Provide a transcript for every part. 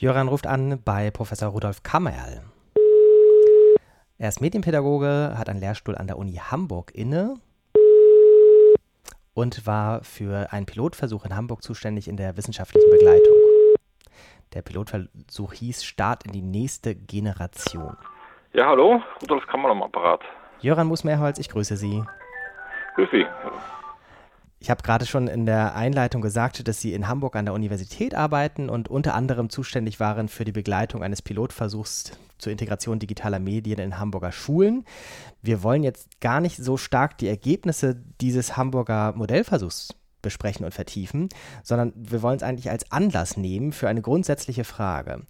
Jöran ruft an bei Professor Rudolf Kammerl. Er ist Medienpädagoge, hat einen Lehrstuhl an der Uni Hamburg inne und war für einen Pilotversuch in Hamburg zuständig in der wissenschaftlichen Begleitung. Der Pilotversuch hieß Start in die nächste Generation. Ja, hallo, Rudolf Kammerl am Apparat. Jöran Musmeerholz, ich grüße Sie. Grüß Sie. Ich habe gerade schon in der Einleitung gesagt, dass Sie in Hamburg an der Universität arbeiten und unter anderem zuständig waren für die Begleitung eines Pilotversuchs zur Integration digitaler Medien in Hamburger Schulen. Wir wollen jetzt gar nicht so stark die Ergebnisse dieses Hamburger Modellversuchs besprechen und vertiefen, sondern wir wollen es eigentlich als Anlass nehmen für eine grundsätzliche Frage.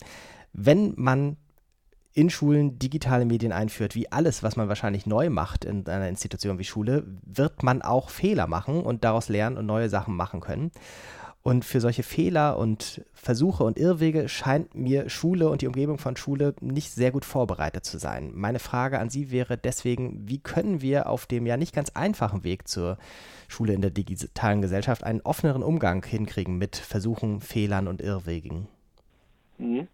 Wenn man in Schulen digitale Medien einführt, wie alles, was man wahrscheinlich neu macht in einer Institution wie Schule, wird man auch Fehler machen und daraus lernen und neue Sachen machen können. Und für solche Fehler und Versuche und Irrwege scheint mir Schule und die Umgebung von Schule nicht sehr gut vorbereitet zu sein. Meine Frage an Sie wäre deswegen, wie können wir auf dem ja nicht ganz einfachen Weg zur Schule in der digitalen Gesellschaft einen offeneren Umgang hinkriegen mit Versuchen, Fehlern und Irrwegen? Mhm.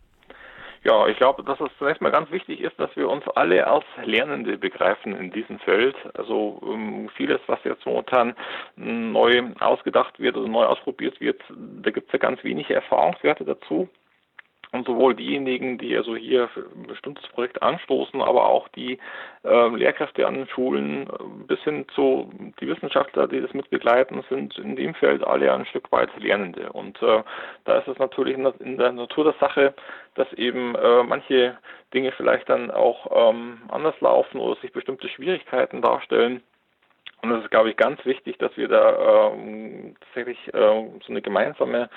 Ja, ich glaube, dass es zunächst mal ganz wichtig ist, dass wir uns alle als Lernende begreifen in diesem Feld. Also ähm, vieles, was jetzt momentan neu ausgedacht wird oder neu ausprobiert wird, da gibt es ja ganz wenige Erfahrungswerte dazu. Und sowohl diejenigen, die also hier ein bestimmtes Projekt anstoßen, aber auch die äh, Lehrkräfte an den Schulen äh, bis hin zu die Wissenschaftler, die das mitbegleiten, sind in dem Feld alle ein Stück weit Lernende. Und äh, da ist es natürlich in der, in der, Natur der Sache, dass eben äh, manche Dinge vielleicht dann auch ähm, anders laufen oder sich bestimmte Schwierigkeiten darstellen. Und es ist, glaube ich, ganz wichtig, dass wir da ähm, tatsächlich ähm, so eine gemeinsame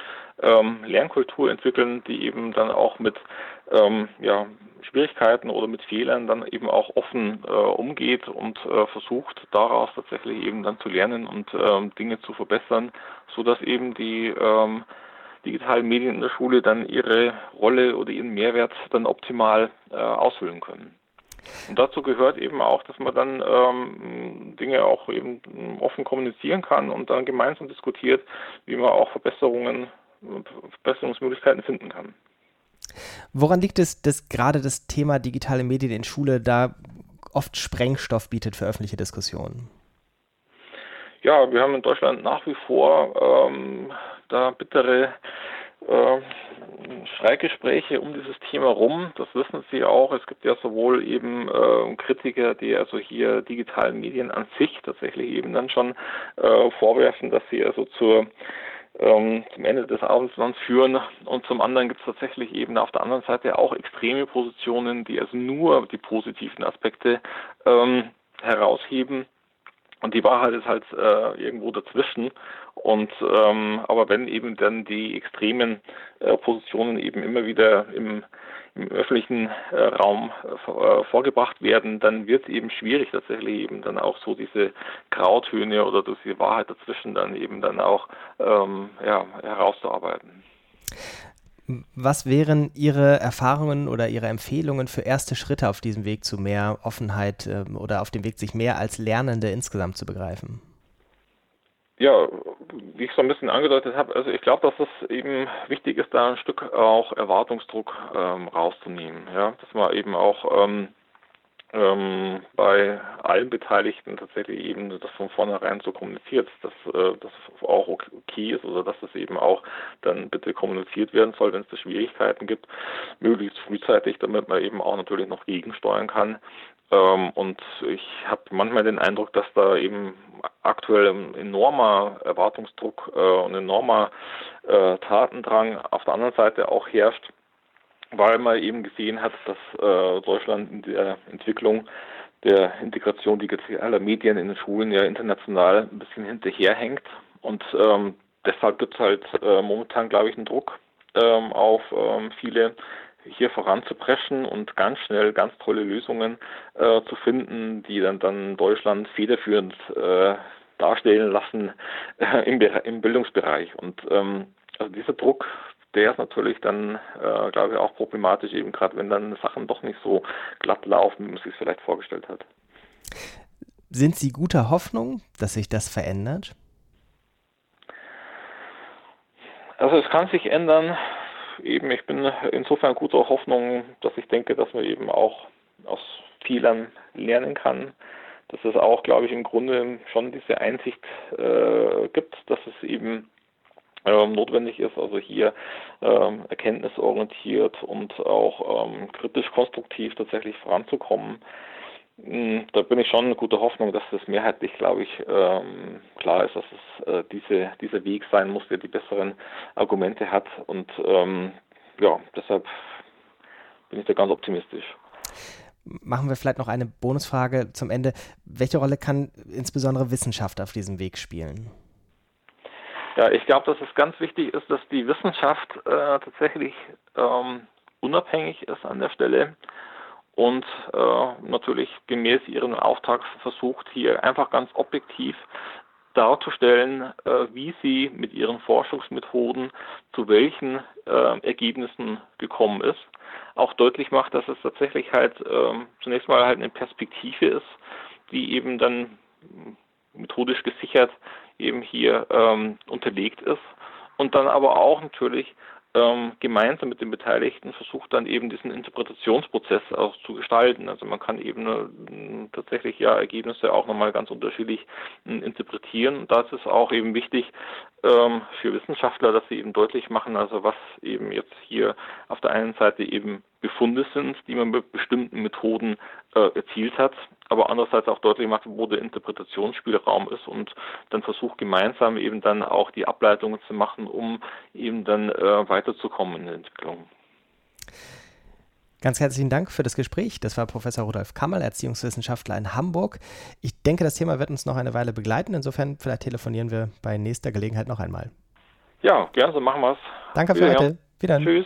ähm, Lernkultur entwickeln, die eben dann auch mit ähm, ja, Schwierigkeiten oder mit Fehlern dann eben auch offen äh, umgeht und äh, versucht daraus tatsächlich eben dann zu lernen und ähm, Dinge zu verbessern, so dass eben die ähm, digitalen Medien in der Schule dann ihre Rolle oder ihren Mehrwert dann optimal äh, ausfüllen können. Und dazu gehört eben auch, dass man dann ähm, Dinge auch eben offen kommunizieren kann und dann gemeinsam diskutiert, wie man auch Verbesserungen, Verbesserungsmöglichkeiten finden kann. Woran liegt es, dass gerade das Thema digitale Medien in Schule da oft Sprengstoff bietet für öffentliche Diskussionen? Ja, wir haben in Deutschland nach wie vor ähm, da bittere äh, um dieses Thema rum. Das wissen Sie auch. Es gibt ja sowohl eben äh, Kritiker, die also hier digitalen Medien an sich tatsächlich eben dann schon äh, vorwerfen, dass sie also zur ähm, zum Ende des Abendlands führen und zum anderen gibt es tatsächlich eben auf der anderen Seite auch extreme Positionen, die also nur die positiven Aspekte ähm, herausheben und die Wahrheit ist halt äh, irgendwo dazwischen. Und ähm, aber wenn eben dann die extremen äh, Positionen eben immer wieder im, im öffentlichen äh, Raum äh, vorgebracht werden, dann wird es eben schwierig tatsächlich eben dann auch so diese Grautöne oder diese Wahrheit dazwischen dann eben dann auch ähm, ja, herauszuarbeiten. Was wären Ihre Erfahrungen oder Ihre Empfehlungen für erste Schritte auf diesem Weg zu mehr Offenheit äh, oder auf dem Weg, sich mehr als Lernende insgesamt zu begreifen? Ja, wie ich so ein bisschen angedeutet habe, also ich glaube, dass es eben wichtig ist, da ein Stück auch Erwartungsdruck ähm, rauszunehmen. Ja, dass man eben auch ähm, ähm, bei allen Beteiligten tatsächlich eben das von vornherein so kommuniziert, dass äh, das auch okay ist oder dass das eben auch dann bitte kommuniziert werden soll, wenn es da Schwierigkeiten gibt, möglichst frühzeitig, damit man eben auch natürlich noch gegensteuern kann. Ähm, und ich habe manchmal den Eindruck, dass da eben aktuell ein enormer Erwartungsdruck äh, und enormer äh, Tatendrang auf der anderen Seite auch herrscht weil man eben gesehen hat, dass äh, Deutschland in der Entwicklung der Integration digitaler Medien in den Schulen ja international ein bisschen hinterherhängt. Und ähm, deshalb gibt es halt äh, momentan, glaube ich, einen Druck ähm, auf ähm, viele hier voranzupreschen und ganz schnell ganz tolle Lösungen äh, zu finden, die dann, dann Deutschland federführend äh, darstellen lassen im, im Bildungsbereich. Und ähm, also dieser Druck der ist natürlich dann, äh, glaube ich, auch problematisch, eben gerade wenn dann Sachen doch nicht so glatt laufen, wie man sich es vielleicht vorgestellt hat. Sind Sie guter Hoffnung, dass sich das verändert? Also es kann sich ändern, eben, ich bin insofern guter Hoffnung, dass ich denke, dass man eben auch aus Fehlern lernen kann. Dass es auch, glaube ich, im Grunde schon diese Einsicht äh, gibt, dass es eben ähm, notwendig ist, also hier ähm, erkenntnisorientiert und auch ähm, kritisch konstruktiv tatsächlich voranzukommen. Hm, da bin ich schon in guter Hoffnung, dass es mehrheitlich, glaube ich, ähm, klar ist, dass es äh, diese, dieser Weg sein muss, der die besseren Argumente hat. Und ähm, ja, deshalb bin ich da ganz optimistisch. Machen wir vielleicht noch eine Bonusfrage zum Ende. Welche Rolle kann insbesondere Wissenschaft auf diesem Weg spielen? Ja, ich glaube, dass es ganz wichtig ist, dass die Wissenschaft äh, tatsächlich ähm, unabhängig ist an der Stelle und äh, natürlich gemäß ihrem Auftrag versucht, hier einfach ganz objektiv darzustellen, äh, wie sie mit ihren Forschungsmethoden zu welchen äh, Ergebnissen gekommen ist. Auch deutlich macht, dass es tatsächlich halt ähm, zunächst mal halt eine Perspektive ist, die eben dann methodisch gesichert eben hier ähm, unterlegt ist und dann aber auch natürlich ähm, gemeinsam mit den Beteiligten versucht dann eben diesen Interpretationsprozess auch zu gestalten. Also man kann eben äh, tatsächlich ja Ergebnisse auch nochmal ganz unterschiedlich äh, interpretieren. Und da ist auch eben wichtig ähm, für Wissenschaftler, dass sie eben deutlich machen, also was eben jetzt hier auf der einen Seite eben Befunde sind, die man mit bestimmten Methoden äh, erzielt hat, aber andererseits auch deutlich macht, wo der Interpretationsspielraum ist und dann versucht gemeinsam eben dann auch die Ableitungen zu machen, um eben dann äh, weiterzukommen in der Entwicklung. Ganz herzlichen Dank für das Gespräch. Das war Professor Rudolf Kammerl, Erziehungswissenschaftler in Hamburg. Ich denke, das Thema wird uns noch eine Weile begleiten. Insofern, vielleicht telefonieren wir bei nächster Gelegenheit noch einmal. Ja, gerne so machen wir es. Danke für heute. Wieder. Tschüss.